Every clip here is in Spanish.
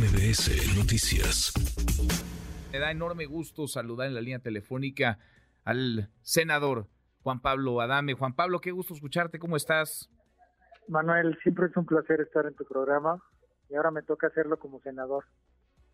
MBS Noticias. Me da enorme gusto saludar en la línea telefónica al senador Juan Pablo Adame. Juan Pablo, qué gusto escucharte, ¿cómo estás? Manuel, siempre es un placer estar en tu programa y ahora me toca hacerlo como senador.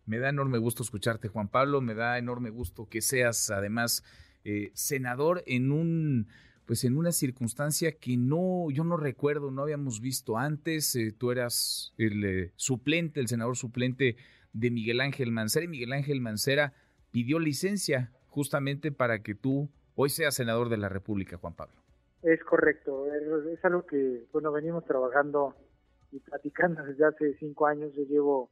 Me da enorme gusto escucharte, Juan Pablo, me da enorme gusto que seas además eh, senador en un pues en una circunstancia que no, yo no recuerdo, no habíamos visto antes. Eh, tú eras el eh, suplente, el senador suplente de Miguel Ángel Mancera y Miguel Ángel Mancera pidió licencia justamente para que tú hoy seas senador de la República, Juan Pablo. Es correcto, es algo que, bueno, venimos trabajando y platicando desde hace cinco años. Yo llevo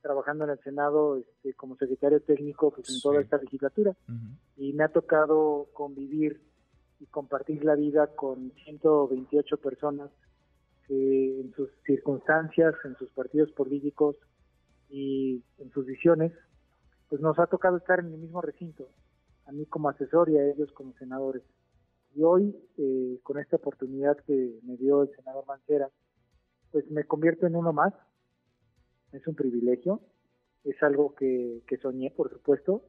trabajando en el Senado este, como secretario técnico pues, en toda esta legislatura y me ha tocado convivir y compartir la vida con 128 personas que en sus circunstancias, en sus partidos políticos y en sus visiones, pues nos ha tocado estar en el mismo recinto, a mí como asesor y a ellos como senadores. Y hoy, eh, con esta oportunidad que me dio el senador Mancera, pues me convierto en uno más. Es un privilegio, es algo que, que soñé, por supuesto,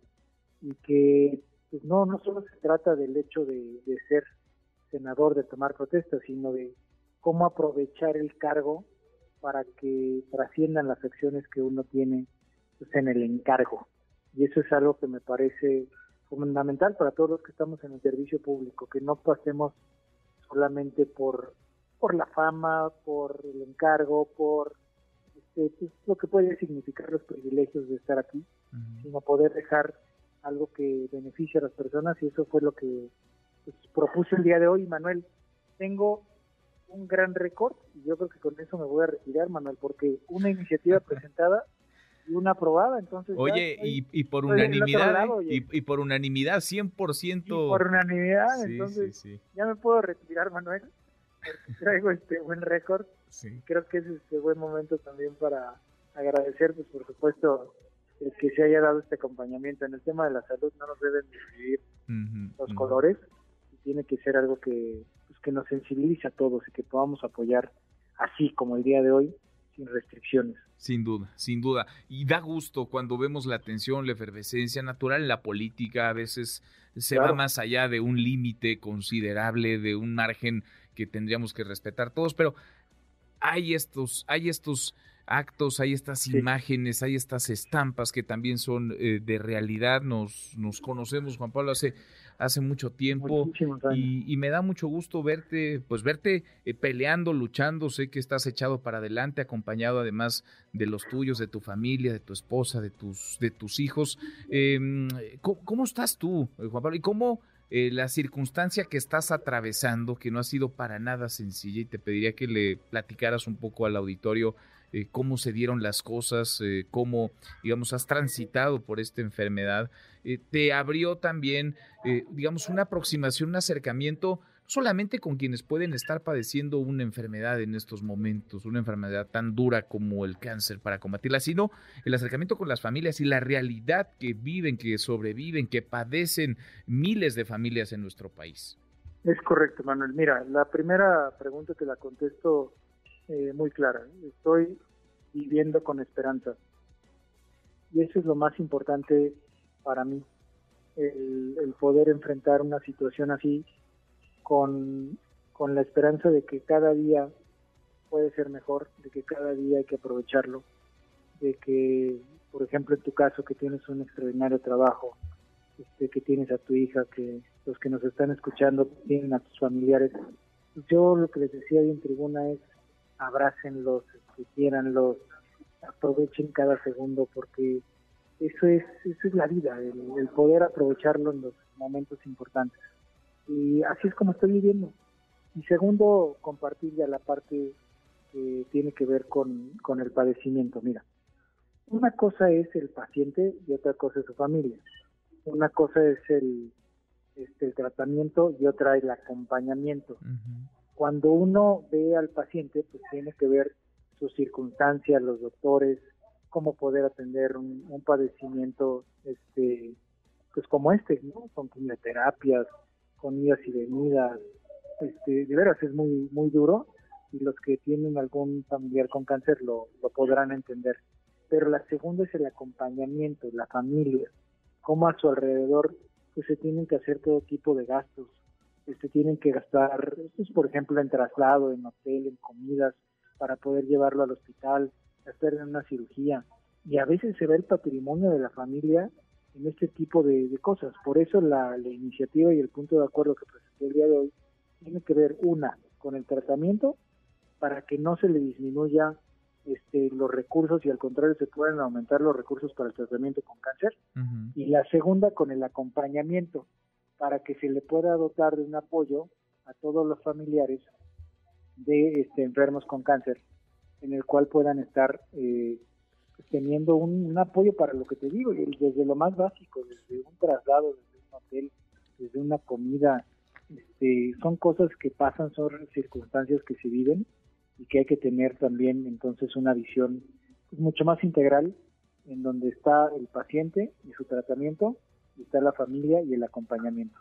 y que pues no, no solo se trata del hecho de, ser senador, de tomar protestas, sino de cómo aprovechar el cargo para que trasciendan las acciones que uno tiene pues, en el encargo. Y eso es algo que me parece fundamental para todos los que estamos en el servicio público, que no pasemos solamente por, por la fama, por el encargo, por este, pues, lo que puede significar los privilegios de estar aquí, sino poder dejar algo que beneficie a las personas y eso fue lo que pues, propuse el día de hoy, Manuel. Tengo un gran récord y yo creo que con eso me voy a retirar, Manuel, porque una iniciativa presentada y una aprobada, entonces... Oye, y, por unanimidad, ¿eh? y, por unanimidad, 100%... por unanimidad, entonces ya me puedo retirar, Manuel, porque traigo este buen récord. Creo que es este buen momento también para agradecer, pues por supuesto, el que se haya dado este acompañamiento. En el tema de la salud no nos deben dividir los colores y tiene que ser algo que, pues, que nos sensibilice a todos y que podamos apoyar así como el día de hoy sin restricciones. Sin duda, sin duda. Y da gusto cuando vemos la tensión, la efervescencia natural en la política. A veces se va más allá de un límite considerable, de un margen que tendríamos que respetar todos, pero hay estos, hay estos actos, hay estas imágenes, hay estas estampas que también son eh, de realidad. Nos, nos conocemos, Juan Pablo, hace, hace mucho tiempo y, me da mucho gusto verte, pues verte eh, peleando, luchando. Sé que estás echado para adelante, acompañado además de los tuyos, de tu familia, de tu esposa, de tus, de tus hijos. Em, ¿cómo, estás tú, eh, Juan Pablo? ¿Y cómo la circunstancia que estás atravesando, que no ha sido para nada sencilla, y te pediría que le platicaras un poco al auditorio eh, cómo se dieron las cosas, eh, cómo, digamos, has transitado por esta enfermedad, eh, te abrió también, digamos, una aproximación, un acercamiento solamente con quienes pueden estar padeciendo una enfermedad en estos momentos, una enfermedad tan dura como el cáncer para combatirla, sino el acercamiento con las familias y la realidad que viven, que sobreviven, que padecen miles de familias en nuestro país. Es correcto, Manuel. Mira, la primera pregunta que la contesto eh, muy clara. Estoy viviendo con esperanza. Y eso es lo más importante para mí, el, poder enfrentar una situación así con, con la esperanza de que cada día puede ser mejor, de que cada día hay que aprovecharlo, de que, por ejemplo, en tu caso, que tienes un extraordinario trabajo, este, que tienes a tu hija, que los que nos están escuchando tienen a tus familiares. Yo lo que les decía ahí en tribuna es, abrácenlos, quieranlos, aprovechen cada segundo porque eso es, eso es la vida, el, poder aprovecharlo en los momentos importantes. Y así es como estoy viviendo. Y segundo, compartir ya la parte que tiene que ver con, con el padecimiento. Mira, una cosa es el paciente y otra cosa es su familia. Una cosa es el, este, el tratamiento y otra el acompañamiento. Cuando uno ve al paciente, pues tiene que ver sus circunstancias, los doctores, cómo poder atender un, padecimiento este pues como este, ¿no? Con quimioterapias, con idas y venidas, este, de veras es muy muy duro y los que tienen algún familiar con cáncer lo, lo podrán entender. pero la segunda es el acompañamiento, la familia, cómo a su alrededor pues se tienen que hacer todo tipo de gastos, este tienen que gastar, pues, por ejemplo, en traslado, en hotel, en comidas, para poder llevarlo al hospital, hacer una cirugía. Y a veces se ve el patrimonio de la familia en este tipo de, cosas. Por eso la, la, iniciativa y el punto de acuerdo que presenté el día de hoy tiene que ver, una, con el tratamiento, para que no se le disminuya este, los recursos y al contrario se puedan aumentar los recursos para el tratamiento con cáncer. Y la segunda, con el acompañamiento, para que se le pueda dotar de un apoyo a todos los familiares de este, enfermos con cáncer, en el cual puedan estar eh, teniendo un, apoyo para lo que te digo, desde lo más básico, desde un traslado, desde un hotel, desde una comida, este, son cosas que pasan, son circunstancias que se viven y que hay que tener también entonces una visión mucho más integral en donde está el paciente y su tratamiento, está la familia y el acompañamiento.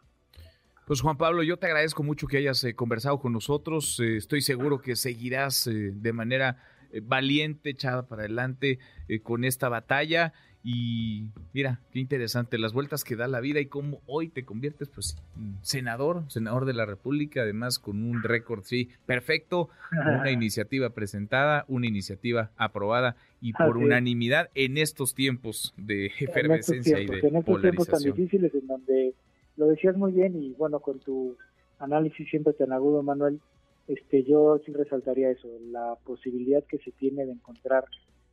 Pues Juan Pablo, yo te agradezco mucho que hayas eh, conversado con nosotros. Eh, estoy seguro que seguirás eh, de manera valiente, echada para adelante con esta batalla y mira, qué interesante las vueltas que da la vida y cómo hoy te conviertes, pues, senador, senador de la República, además con un récord, sí, perfecto, una iniciativa presentada, una iniciativa aprobada y por unanimidad en estos tiempos de efervescencia y de en estos tiempos tan difíciles en donde lo decías muy bien y bueno, con tu análisis siempre tan agudo, Manuel, este, yo sí resaltaría eso, la posibilidad que se tiene de encontrar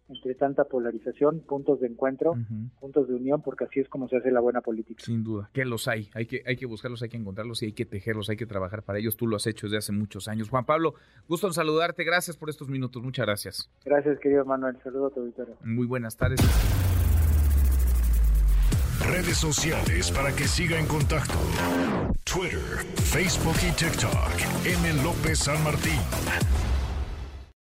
entre tanta polarización, puntos de encuentro, puntos de unión, porque así es como se hace la buena política. Sin duda, que los hay, hay que, hay que buscarlos, hay que encontrarlos y hay que tejerlos, hay que trabajar para ellos. Tú lo has hecho desde hace muchos años. Juan Pablo, gusto en saludarte, gracias por estos minutos, muchas gracias. Gracias, querido Manuel, saludo a tu auditorio. Muy buenas tardes. Redes sociales para que siga en contacto: Twitter, Facebook y TikTok. M. López San Martín.